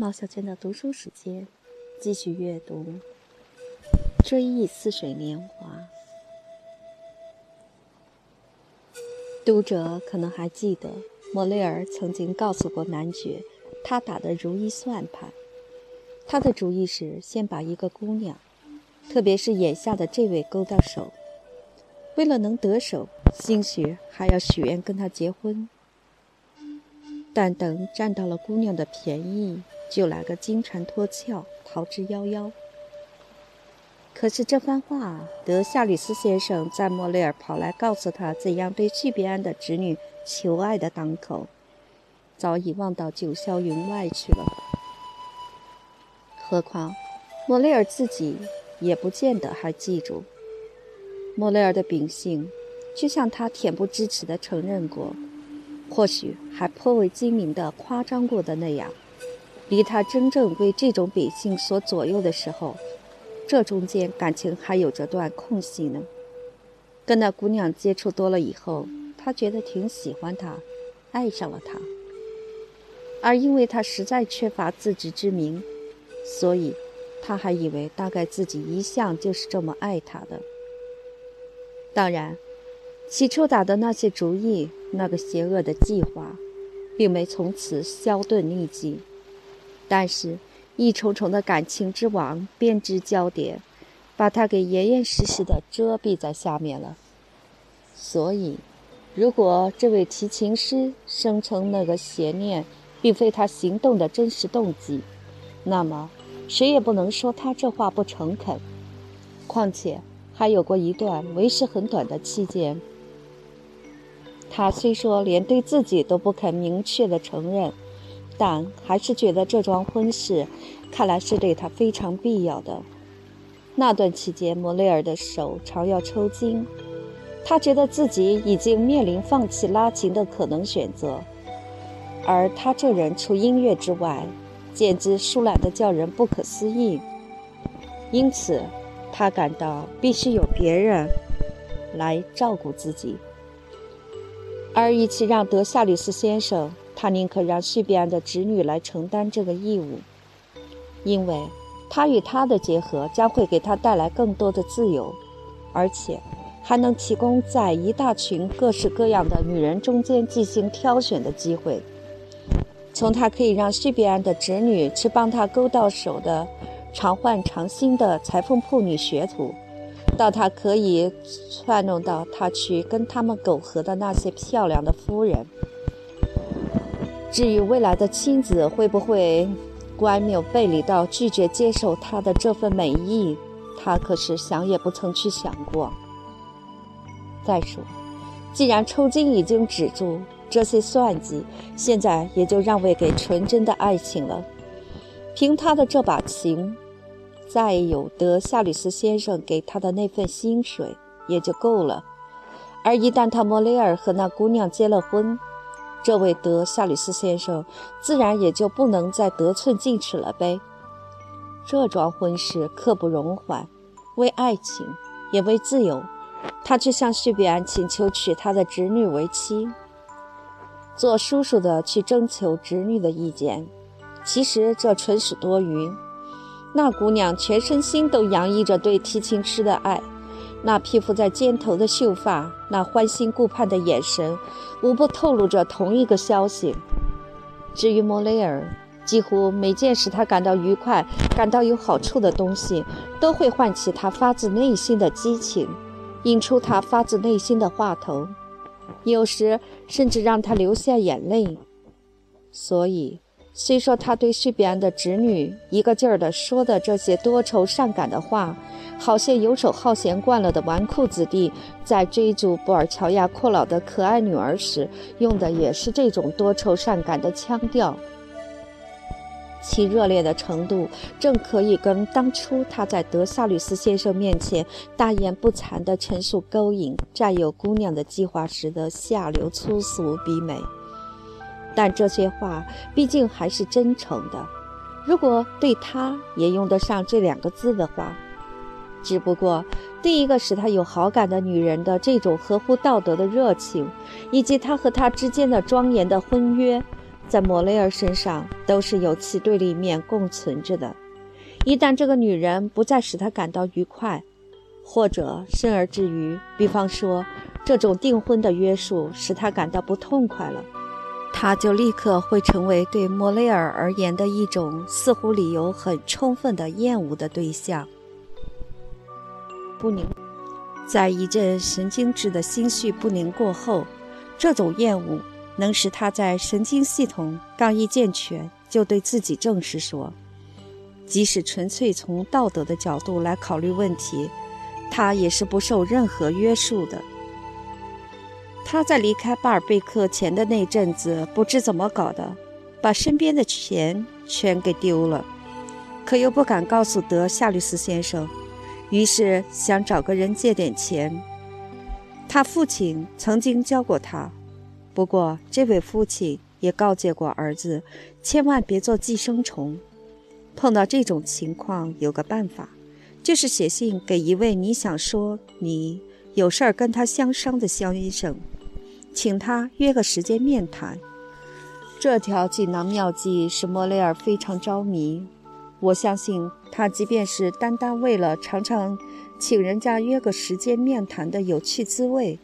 毛小娟的读书时间，继续阅读《追忆似水年华》。读者可能还记得，莫雷尔曾经告诉过男爵，他打的如意算盘。他的主意是先把一个姑娘，特别是眼下的这位勾到手。为了能得手，兴许还要许愿跟他结婚。但等占到了姑娘的便宜，就来个金蝉脱壳，逃之夭夭。可是这番话，德夏吕斯先生在莫雷尔跑来告诉他怎样对叙比安的侄女求爱的当口，早已忘到九霄云外去了。何况莫雷尔自己也不见得还记住。莫雷尔的秉性，就像他恬不知耻地承认过。或许还颇为精明地夸张过的那样，离他真正为这种秉性所左右的时候，这中间感情还有着段空隙呢。跟那姑娘接触多了以后，他觉得挺喜欢她，爱上了她。而因为他实在缺乏自知之明，所以他还以为大概自己一向就是这么爱她的。当然。起初打的那些主意，那个邪恶的计划，并没从此消遁匿迹，但是，一重重的感情之网编织交叠，把他给严严实实的遮蔽在下面了。所以，如果这位提琴师声称那个邪念并非他行动的真实动机，那么谁也不能说他这话不诚恳。况且，还有过一段为时很短的期间。他虽说连对自己都不肯明确的承认，但还是觉得这桩婚事看来是对他非常必要的。那段期间，莫雷尔的手常要抽筋，他觉得自己已经面临放弃拉琴的可能选择，而他这人除音乐之外，简直疏懒的叫人不可思议。因此，他感到必须有别人来照顾自己。而与其让德夏吕斯先生，他宁可让叙比安的侄女来承担这个义务，因为他与她的结合将会给他带来更多的自由，而且还能提供在一大群各式各样的女人中间进行挑选的机会。从他可以让叙比安的侄女去帮他勾到手的常换常新的裁缝铺女学徒。到他可以串弄到他去跟他们苟合的那些漂亮的夫人。至于未来的妻子会不会乖谬背离到拒绝接受他的这份美意，他可是想也不曾去想过。再说，既然抽筋已经止住，这些算计现在也就让位给纯真的爱情了。凭他的这把琴。再有得夏吕斯先生给他的那份薪水也就够了，而一旦他莫雷尔和那姑娘结了婚，这位德夏吕斯先生自然也就不能再得寸进尺了呗。这桩婚事刻不容缓，为爱情也为自由，他去向叙比安请求娶他的侄女为妻。做叔叔的去征求侄女的意见，其实这纯属多余。那姑娘全身心都洋溢着对提琴师的爱，那披拂在肩头的秀发，那欢欣顾盼的眼神，无不透露着同一个消息。至于莫雷尔，几乎每件使他感到愉快、感到有好处的东西，都会唤起他发自内心的激情，引出他发自内心的话头，有时甚至让他流下眼泪。所以。虽说他对叙比安的侄女一个劲儿地说的这些多愁善感的话，好像游手好闲惯了的纨绔子弟在追逐布尔乔亚阔老的可爱女儿时用的也是这种多愁善感的腔调，其热烈的程度正可以跟当初他在德萨吕斯先生面前大言不惭地陈述勾引占有姑娘的计划时的下流粗俗比美。但这些话毕竟还是真诚的，如果对他也用得上这两个字的话，只不过第一个使他有好感的女人的这种合乎道德的热情，以及他和她之间的庄严的婚约，在莫雷尔身上都是有其对立面共存着的。一旦这个女人不再使他感到愉快，或者甚而至于，比方说这种订婚的约束使他感到不痛快了，他就立刻会成为对莫雷尔而言的一种似乎理由很充分的厌恶的对象。不宁，在一阵神经质的心绪不宁过后，这种厌恶能使他在神经系统刚一健全，就对自己正式说：即使纯粹从道德的角度来考虑问题，他也是不受任何约束的。他在离开巴尔贝克前的那阵子，不知怎么搞的，把身边的钱全给丢了，可又不敢告诉德夏律斯先生。于是想找个人借点钱。他父亲曾经教过他，不过这位父亲也告诫过儿子，千万别做寄生虫。碰到这种情况，有个办法，就是写信给一位你想说你有事儿跟他相商的肖医生，请他约个时间面谈。这条锦囊妙计使莫雷尔非常着迷。我相信他，即便是单单为了尝尝请人家约个时间面谈的有趣滋味，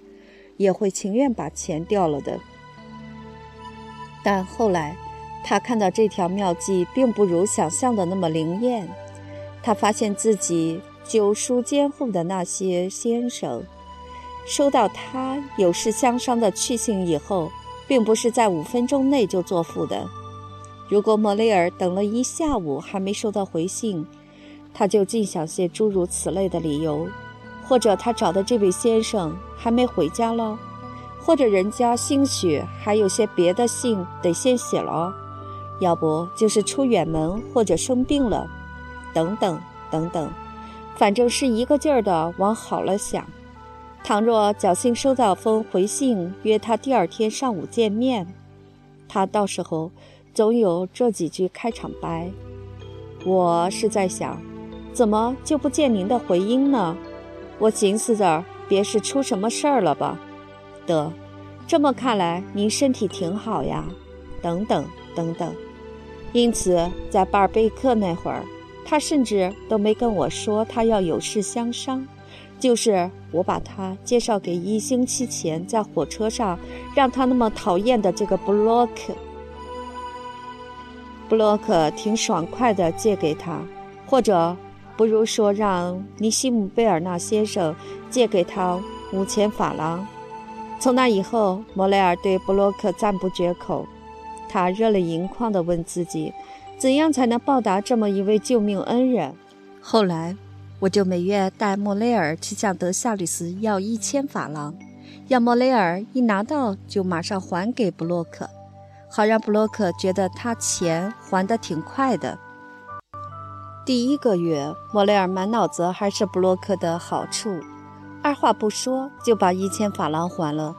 也会情愿把钱掉了的。但后来，他看到这条妙计并不如想象的那么灵验。他发现自己久疏监护的那些先生，收到他有事相商的去信以后，并不是在五分钟内就作复的。如果莫雷尔等了一下午还没收到回信，他就尽想些诸如此类的理由，或者他找的这位先生还没回家了，或者人家兴许还有些别的信得先写了，要不就是出远门或者生病了，等等等等，反正是一个劲儿的往好了想。倘若侥幸收到封回信，约他第二天上午见面，他到时候。总有这几句开场白，我是在想，怎么就不见您的回音呢？我寻思着，别是出什么事儿了吧？得，这么看来，您身体挺好呀。等等等等。因此，在巴尔贝克那会儿，他甚至都没跟我说他要有事相商，就是我把他介绍给一星期前在火车上让他那么讨厌的这个布洛克。布洛克挺爽快的借给他，或者不如说让尼西姆贝尔纳先生借给他五千法郎。从那以后，莫雷尔对布洛克赞不绝口。他热泪盈眶地问自己：怎样才能报答这么一位救命恩人？后来，我就每月带莫雷尔去向德夏吕斯要一千法郎，要莫雷尔一拿到就马上还给布洛克。好让布洛克觉得他钱还得挺快的。第一个月，莫雷尔满脑子还是布洛克的好处，二话不说就把一千法郎还了。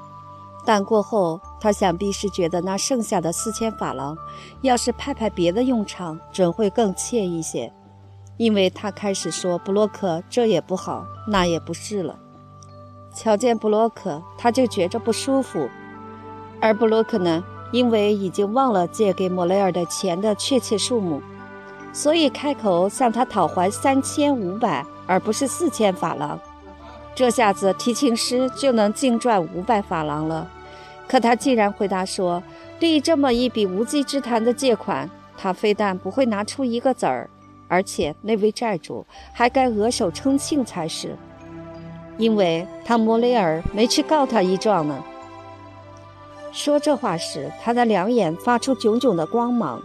但过后，他想必是觉得那剩下的四千法郎，要是派派别的用场，准会更惬意些。因为他开始说布洛克这也不好，那也不是了。瞧见布洛克，他就觉着不舒服，而布洛克呢？因为已经忘了借给莫雷尔的钱的确切数目，所以开口向他讨还三千五百，而不是四千法郎。这下子提琴师就能净赚五百法郎了。可他竟然回答说，对于这么一笔无稽之谈的借款，他非但不会拿出一个子儿，而且那位债主还该额手称庆才是，因为他莫雷尔没去告他一状呢。说这话时，他的两眼发出炯炯的光芒。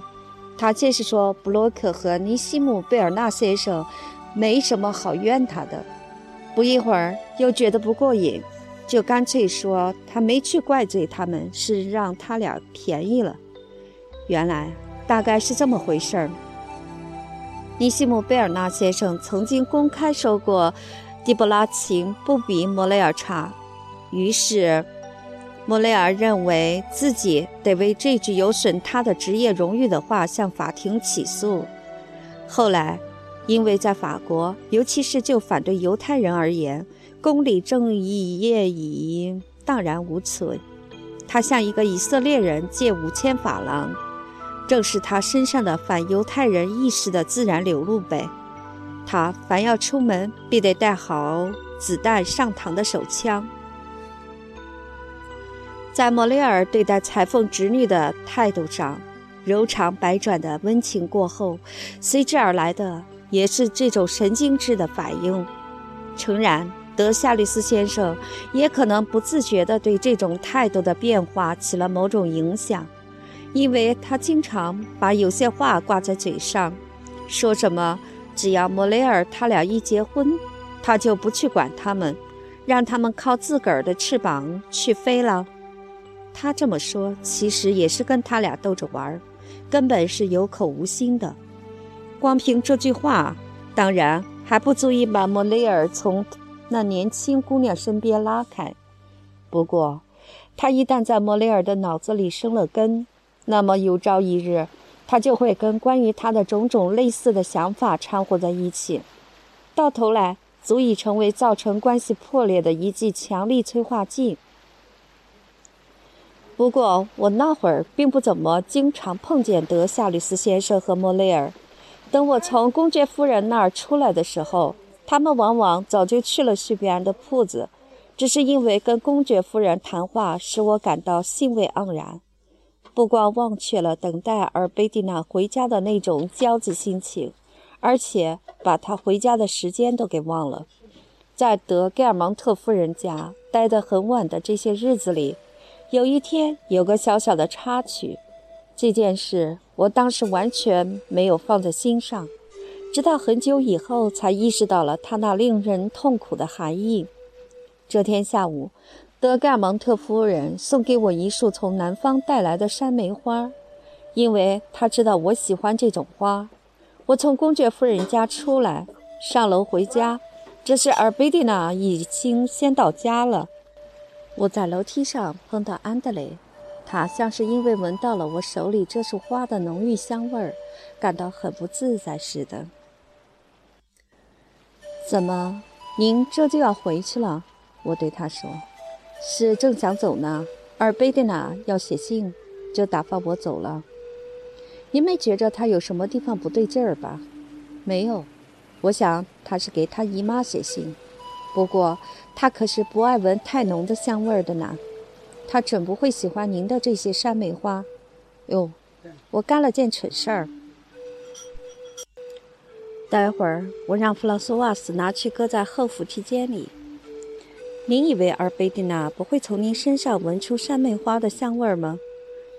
他借是说，布洛克和尼西姆贝尔纳先生没什么好怨他的。不一会儿，又觉得不过瘾，就干脆说他没去怪罪他们，是让他俩便宜了。原来大概是这么回事儿。尼西姆贝尔纳先生曾经公开说过，迪布拉琴不比莫雷尔差，于是。莫雷尔认为自己得为这句有损他的职业荣誉的话向法庭起诉。后来，因为在法国，尤其是就反对犹太人而言，公理正义业已荡然无存，他向一个以色列人借五千法郎，正是他身上的反犹太人意识的自然流露呗。他凡要出门，必得带好子弹上膛的手枪。在莫雷尔对待裁缝侄女的态度上，柔肠百转的温情过后，随之而来的也是这种神经质的反应。诚然，德夏律斯先生也可能不自觉地对这种态度的变化起了某种影响，因为他经常把有些话挂在嘴上，说什么只要莫雷尔他俩一结婚，他就不去管他们，让他们靠自个儿的翅膀去飞了。他这么说，其实也是跟他俩逗着玩儿，根本是有口无心的。光凭这句话，当然还不足以把莫雷尔从那年轻姑娘身边拉开。不过，他一旦在莫雷尔的脑子里生了根，那么有朝一日，他就会跟关于他的种种类似的想法掺和在一起，到头来足以成为造成关系破裂的一剂强力催化剂。不过，我那会儿并不怎么经常碰见德夏吕斯先生和莫雷尔。等我从公爵夫人那儿出来的时候，他们往往早就去了叙比安的铺子。只是因为跟公爵夫人谈话，使我感到兴味盎然，不光忘却了等待尔贝蒂娜回家的那种焦急心情，而且把她回家的时间都给忘了。在德盖尔蒙特夫人家待得很晚的这些日子里。有一天，有个小小的插曲，这件事我当时完全没有放在心上，直到很久以后才意识到了它那令人痛苦的含义。这天下午，德盖蒙特夫人送给我一束从南方带来的山梅花，因为她知道我喜欢这种花。我从公爵夫人家出来，上楼回家，这时尔贝蒂娜已经先到家了。我在楼梯上碰到安德雷，他像是因为闻到了我手里这束花的浓郁香味儿，感到很不自在似的。怎么，您这就要回去了？我对他说：“是正想走呢，而贝蒂娜要写信，就打发我走了。您没觉着他有什么地方不对劲儿吧？没有，我想他是给他姨妈写信。”不过，他可是不爱闻太浓的香味儿的呢。他准不会喜欢您的这些山梅花。哟，我干了件蠢事儿。待会儿我让弗朗索瓦斯拿去搁在后扶梯间里。您以为尔贝蒂娜不会从您身上闻出山梅花的香味儿吗？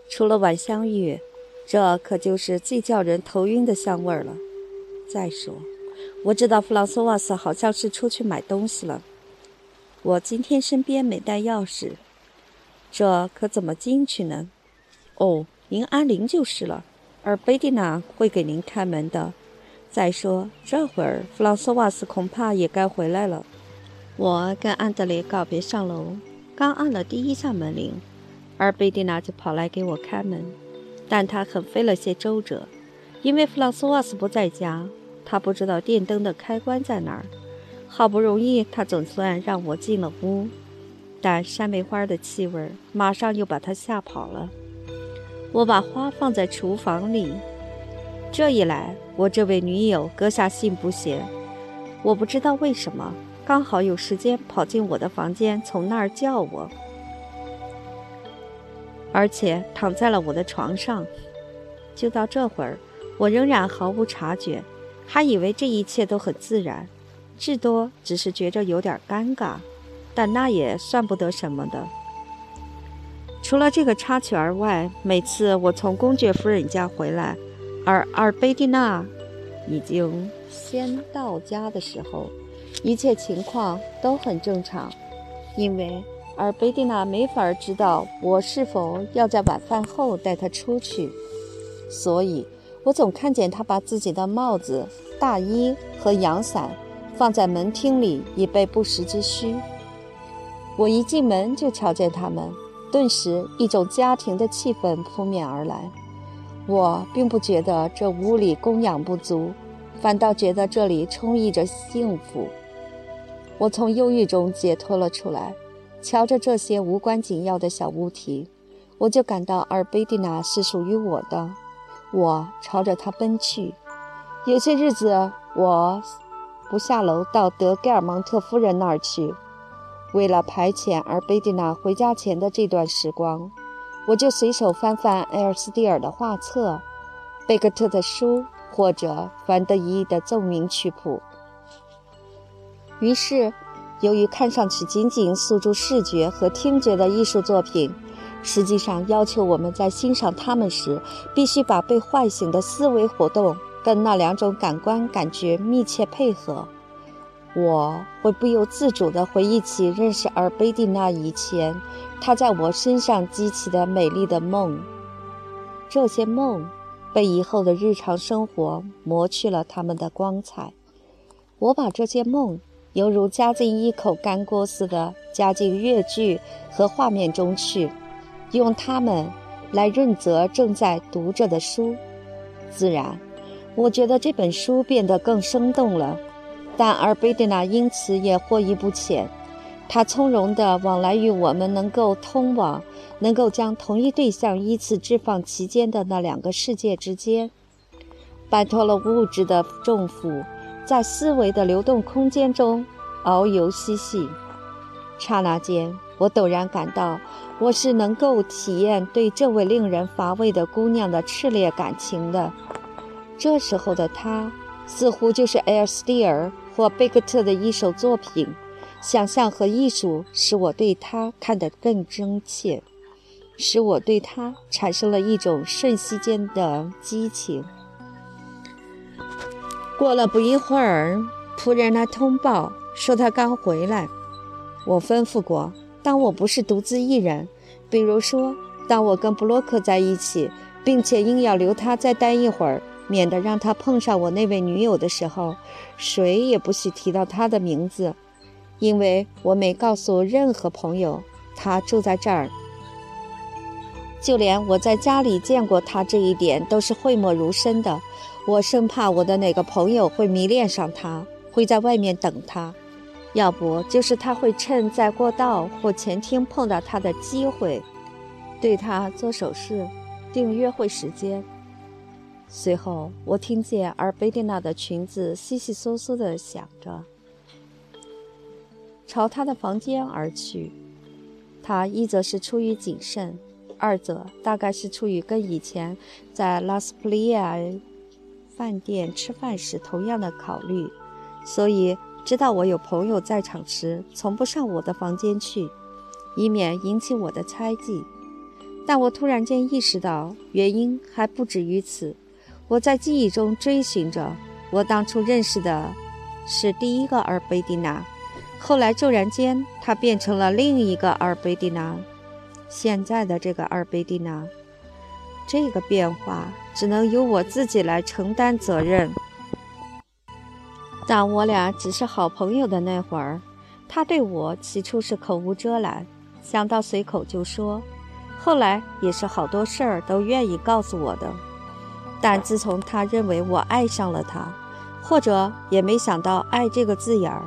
除了晚香玉，这可就是最叫人头晕的香味儿了。再说。我知道弗朗索瓦斯好像是出去买东西了。我今天身边没带钥匙，这可怎么进去呢？哦，您安铃就是了，而贝蒂娜会给您开门的。再说这会儿弗朗索瓦斯恐怕也该回来了。我跟安德烈告别上楼，刚按了第一下门铃，而贝蒂娜就跑来给我开门，但她很费了些周折，因为弗朗索瓦斯不在家。他不知道电灯的开关在哪儿，好不容易他总算让我进了屋，但山梅花的气味马上又把他吓跑了。我把花放在厨房里，这一来，我这位女友搁下信不闲。我不知道为什么，刚好有时间跑进我的房间，从那儿叫我，而且躺在了我的床上。就到这会儿，我仍然毫无察觉。还以为这一切都很自然，至多只是觉着有点尴尬，但那也算不得什么的。除了这个插曲而外，每次我从公爵夫人家回来，而尔贝蒂娜已经先到家的时候，一切情况都很正常，因为尔贝蒂娜没法知道我是否要在晚饭后带她出去，所以。我总看见她把自己的帽子、大衣和阳伞放在门厅里，以备不时之需。我一进门就瞧见他们，顿时一种家庭的气氛扑面而来。我并不觉得这屋里供养不足，反倒觉得这里充溢着幸福。我从忧郁中解脱了出来，瞧着这些无关紧要的小物体，我就感到尔贝蒂娜是属于我的。我朝着他奔去。有些日子，我不下楼到德盖尔蒙特夫人那儿去。为了排遣而贝蒂娜回家前的这段时光，我就随手翻翻埃尔斯蒂尔的画册、贝克特的书或者凡德伊的奏鸣曲谱。于是，由于看上去仅仅诉诸视觉和听觉的艺术作品，实际上要求我们在欣赏它们时，必须把被唤醒的思维活动跟那两种感官感觉密切配合。我会不由自主地回忆起认识尔贝蒂娜以前，她在我身上激起的美丽的梦。这些梦被以后的日常生活磨去了他们的光彩。我把这些梦犹如加进一口干锅似的加进粤剧和画面中去，用它们来润泽正在读着的书。自然，我觉得这本书变得更生动了。但而贝蒂娜因此也获益不浅，她从容地往来于我们能够通往、能够将同一对象依次置放其间的那两个世界之间，摆脱了物质的重负，在思维的流动空间中遨游嬉戏。刹那间，我陡然感到，我是能够体验对这位令人乏味的姑娘的炽烈感情的。这时候的她，似乎就是埃尔斯蒂尔。或贝克特的一首作品，想象和艺术使我对他看得更真切，使我对他产生了一种瞬息间的激情。过了不一会儿，仆人来通报说他刚回来。我吩咐过，当我不是独自一人，比如说当我跟布洛克在一起，并且硬要留他再待一会儿。免得让他碰上我那位女友的时候，谁也不许提到他的名字，因为我没告诉任何朋友他住在这儿。就连我在家里见过他这一点都是讳莫如深的。我生怕我的哪个朋友会迷恋上他，会在外面等他，要不就是他会趁在过道或前厅碰到他的机会，对他做手势，定约会时间。随后，我听见尔贝蒂娜的裙子悉悉窣窣地响着，朝她的房间而去。她一则是出于谨慎，二则大概是出于跟以前在拉斯普利亚饭店吃饭时同样的考虑，所以知道我有朋友在场时，从不上我的房间去，以免引起我的猜忌。但我突然间意识到，原因还不止于此。我在记忆中追寻着，我当初认识的是第一个阿尔贝蒂娜，后来骤然间，她变成了另一个阿尔贝蒂娜，现在的这个阿尔贝蒂娜。这个变化只能由我自己来承担责任。当我俩只是好朋友的那会儿，他对我起初是口无遮拦，想到随口就说，后来也是好多事儿都愿意告诉我的。但自从他认为我爱上了他，或者也没想到“爱”这个字眼儿，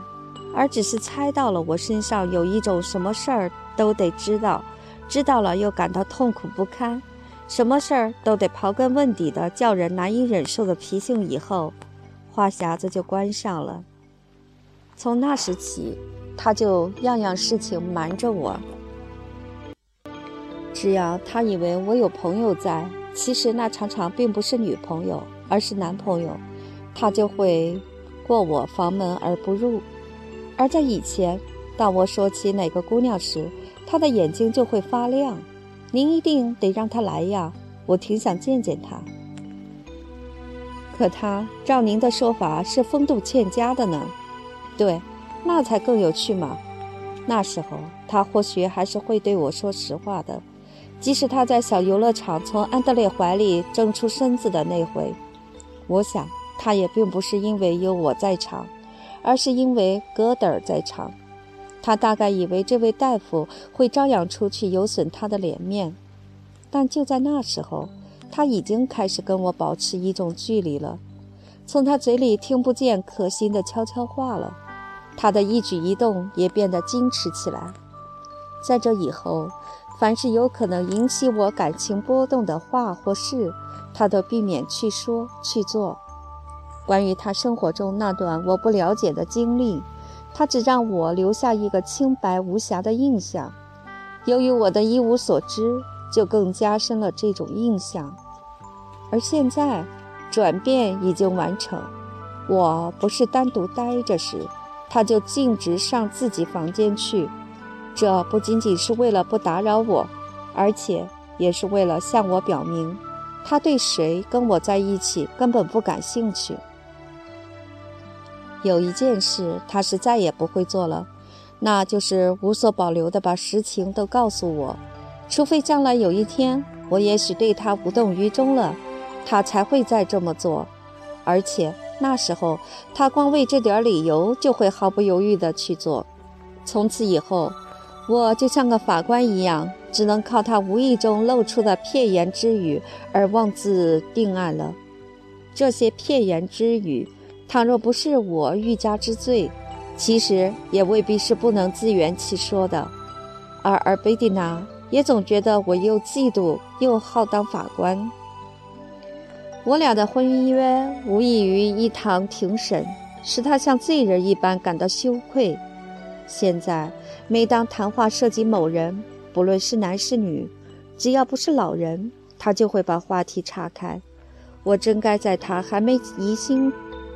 而只是猜到了我身上有一种什么事儿都得知道，知道了又感到痛苦不堪，什么事儿都得刨根问底的叫人难以忍受的脾性以后，话匣子就关上了。从那时起，他就样样事情瞒着我，只要他以为我有朋友在。其实那常常并不是女朋友，而是男朋友，他就会过我房门而不入。而在以前，当我说起哪个姑娘时，他的眼睛就会发亮。您一定得让他来呀，我挺想见见他。可他照您的说法是风度欠佳的呢？对，那才更有趣嘛。那时候他或许还是会对我说实话的。即使他在小游乐场从安德烈怀里挣出身子的那回，我想他也并不是因为有我在场，而是因为戈德尔在场。他大概以为这位大夫会张扬出去有损他的脸面，但就在那时候，他已经开始跟我保持一种距离了。从他嘴里听不见可心的悄悄话了，他的一举一动也变得矜持起来。在这以后。凡是有可能引起我感情波动的话或事，他都避免去说去做。关于他生活中那段我不了解的经历，他只让我留下一个清白无瑕的印象。由于我的一无所知，就更加深了这种印象。而现在，转变已经完成。我不是单独待着时，他就径直上自己房间去。这不仅仅是为了不打扰我，而且也是为了向我表明，他对谁跟我在一起根本不感兴趣。有一件事他是再也不会做了，那就是无所保留地把实情都告诉我，除非将来有一天我也许对他无动于衷了，他才会再这么做。而且那时候他光为这点理由就会毫不犹豫地去做。从此以后。我就像个法官一样，只能靠他无意中露出的片言之语而妄自定案了。这些片言之语，倘若不是我欲加之罪，其实也未必是不能自圆其说的。而而贝蒂娜也总觉得我又嫉妒又好当法官。我俩的婚姻约无异于一堂庭审，使他像罪人一般感到羞愧。现在。每当谈话涉及某人，不论是男是女，只要不是老人，他就会把话题岔开。我真该在他还没疑心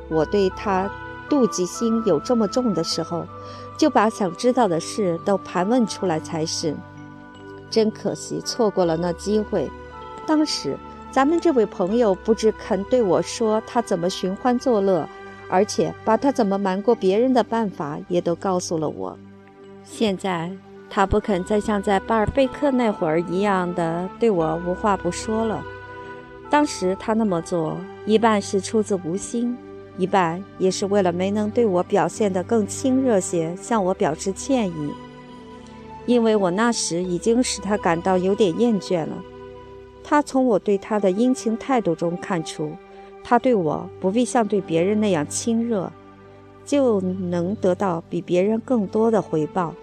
我对他妒忌心有这么重的时候，就把想知道的事都盘问出来才是。真可惜，错过了那机会。当时咱们这位朋友不只肯对我说他怎么寻欢作乐，而且把他怎么瞒过别人的办法也都告诉了我。现在他不肯再像在巴尔贝克那会儿一样的对我无话不说了。当时他那么做，一半是出自无心，一半也是为了没能对我表现得更亲热些，向我表示歉意。因为我那时已经使他感到有点厌倦了。他从我对他的殷勤态度中看出，他对我不必像对别人那样亲热。就能得到比别人更多的回报。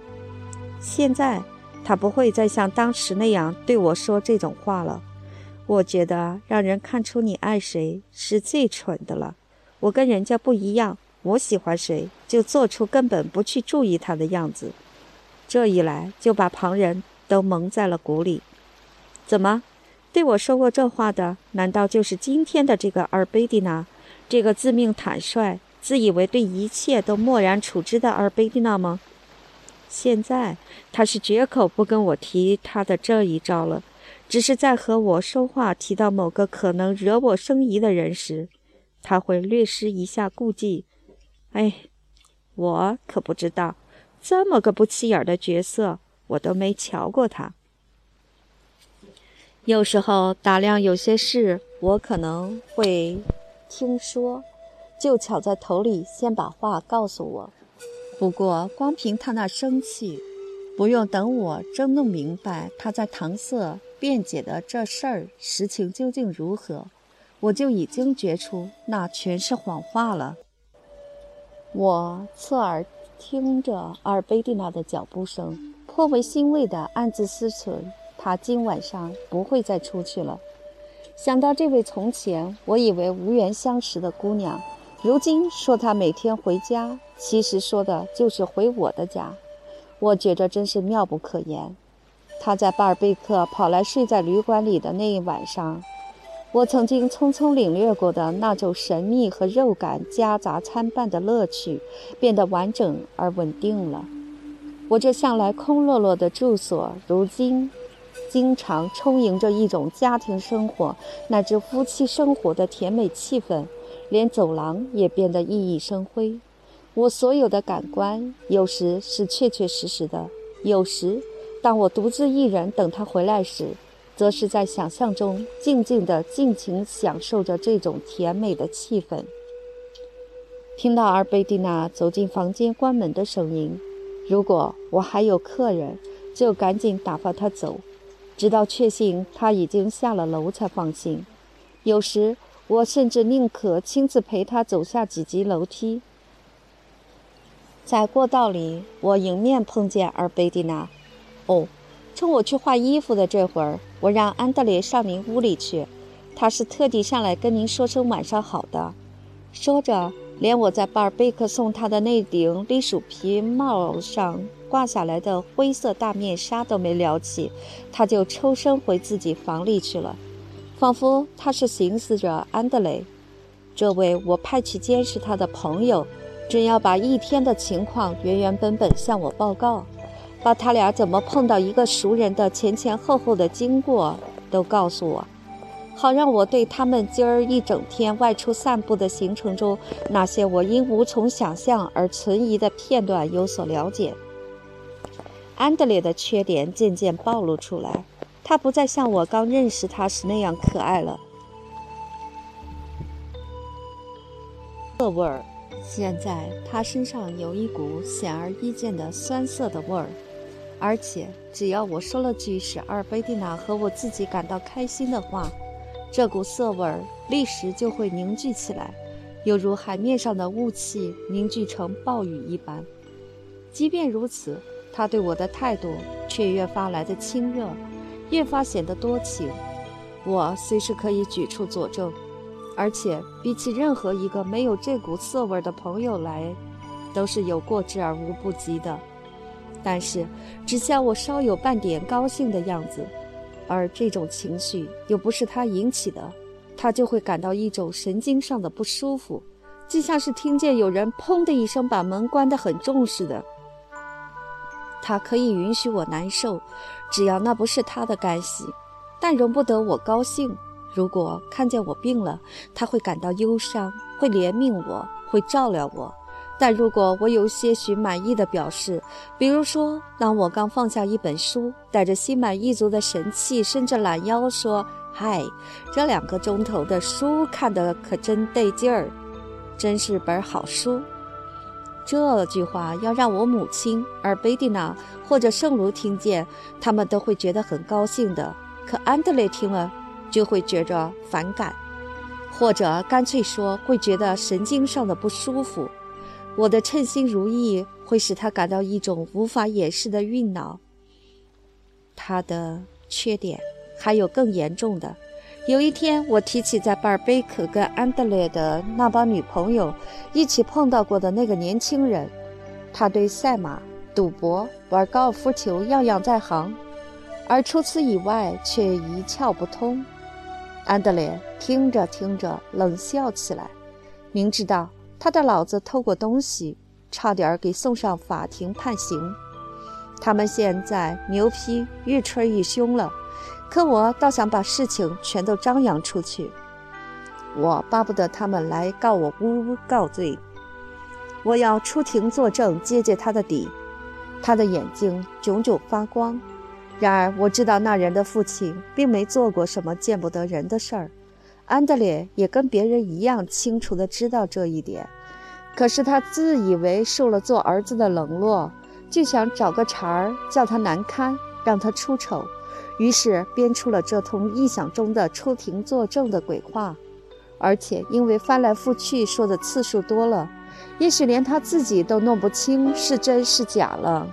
现在他不会再像当时那样对我说这种话了。我觉得让人看出你爱谁是最蠢的了。我跟人家不一样，我喜欢谁就做出根本不去注意他的样子。这一来就把旁人都蒙在了鼓里。怎么，对我说过这话的，难道就是今天的这个阿尔贝蒂娜，这个自命坦率？自以为对一切都漠然处之的阿尔贝蒂娜吗？现在他是绝口不跟我提他的这一招了，只是在和我说话提到某个可能惹我生疑的人时，他会略施一下顾忌。哎，我可不知道，这么个不起眼的角色，我都没瞧过他。有时候打量有些事，我可能会听说。就巧在头里先把话告诉我，不过光凭他那生气，不用等我真弄明白他在搪塞辩解的这事儿实情究竟如何，我就已经觉出那全是谎话了。我侧耳听着阿尔贝蒂娜的脚步声，颇为欣慰地暗自思忖：她今晚上不会再出去了。想到这位从前我以为无缘相识的姑娘。如今说她每天回家，其实说的就是回我的家。我觉着真是妙不可言。她在巴尔贝克跑来睡在旅馆里的那一晚上，我曾经匆匆领略过的那种神秘和肉感夹杂参半的乐趣，变得完整而稳定了。我这向来空落落的住所，如今经常充盈着一种家庭生活乃至夫妻生活的甜美气氛。连走廊也变得熠熠生辉。我所有的感官，有时是确确实实的；有时，当我独自一人等他回来时，则是在想象中静静地尽情享受着这种甜美的气氛。听到阿尔贝蒂娜走进房间关门的声音，如果我还有客人，就赶紧打发他走，直到确信他已经下了楼才放心。有时。我甚至宁可亲自陪他走下几级楼梯。在过道里，我迎面碰见阿尔贝蒂娜。哦，趁我去换衣服的这会儿，我让安德烈上您屋里去。他是特地上来跟您说声晚上好的。”说着，连我在巴尔贝克送他的那顶栗鼠皮帽上挂下来的灰色大面纱都没撩起，他就抽身回自己房里去了，仿佛他是寻思着安德雷，这位我派去监视他的朋友。正要把一天的情况原原本本向我报告，把他俩怎么碰到一个熟人的前前后后的经过都告诉我，好让我对他们今儿一整天外出散步的行程中那些我因无从想象而存疑的片段有所了解。安德烈的缺点渐渐暴露出来，他不再像我刚认识他时那样可爱了，恶味儿。现在他身上有一股显而易见的酸涩的味儿，而且只要我说了句使阿尔贝蒂娜和我自己感到开心的话，这股涩味儿立时就会凝聚起来，犹如海面上的雾气凝聚成暴雨一般。即便如此，他对我的态度却越发来的亲热，越发显得多情。我随时可以举出佐证。而且比起任何一个没有这股涩味的朋友来，都是有过之而无不及的。但是，只像我稍有半点高兴的样子，而这种情绪又不是他引起的，他就会感到一种神经上的不舒服，就像是听见有人砰的一声把门关得很重似的。他可以允许我难受，只要那不是他的干系，但容不得我高兴。如果看见我病了，他会感到忧伤，会怜悯我，会照料我；但如果我有些许满意的表示，比如说，当我刚放下一本书，带着心满意足的神气，伸着懒腰说：“嗨，这两个钟头的书看得可真得劲儿，真是本好书。”这句话要让我母亲、而贝蒂娜或者圣卢听见，他们都会觉得很高兴的。可安德烈听了。就会觉着反感，或者干脆说会觉得神经上的不舒服。我的称心如意会使他感到一种无法掩饰的晕恼。他的缺点还有更严重的。有一天，我提起在巴尔贝克跟安德烈的那帮女朋友一起碰到过的那个年轻人，他对赛马、赌博、玩高尔夫球样样在行，而除此以外却一窍不通。安德烈听着听着冷笑起来，明知道他的老子偷过东西，差点给送上法庭判刑。他们现在牛皮越吹越凶了，可我倒想把事情全都张扬出去。我巴不得他们来告我诬告罪，我要出庭作证，揭揭他的底。他的眼睛炯炯发光。然而，我知道那人的父亲并没做过什么见不得人的事儿，安德烈也跟别人一样清楚地知道这一点。可是他自以为受了做儿子的冷落，就想找个茬儿叫他难堪，让他出丑，于是编出了这通臆想中的出庭作证的鬼话。而且因为翻来覆去说的次数多了，也许连他自己都弄不清是真是假了。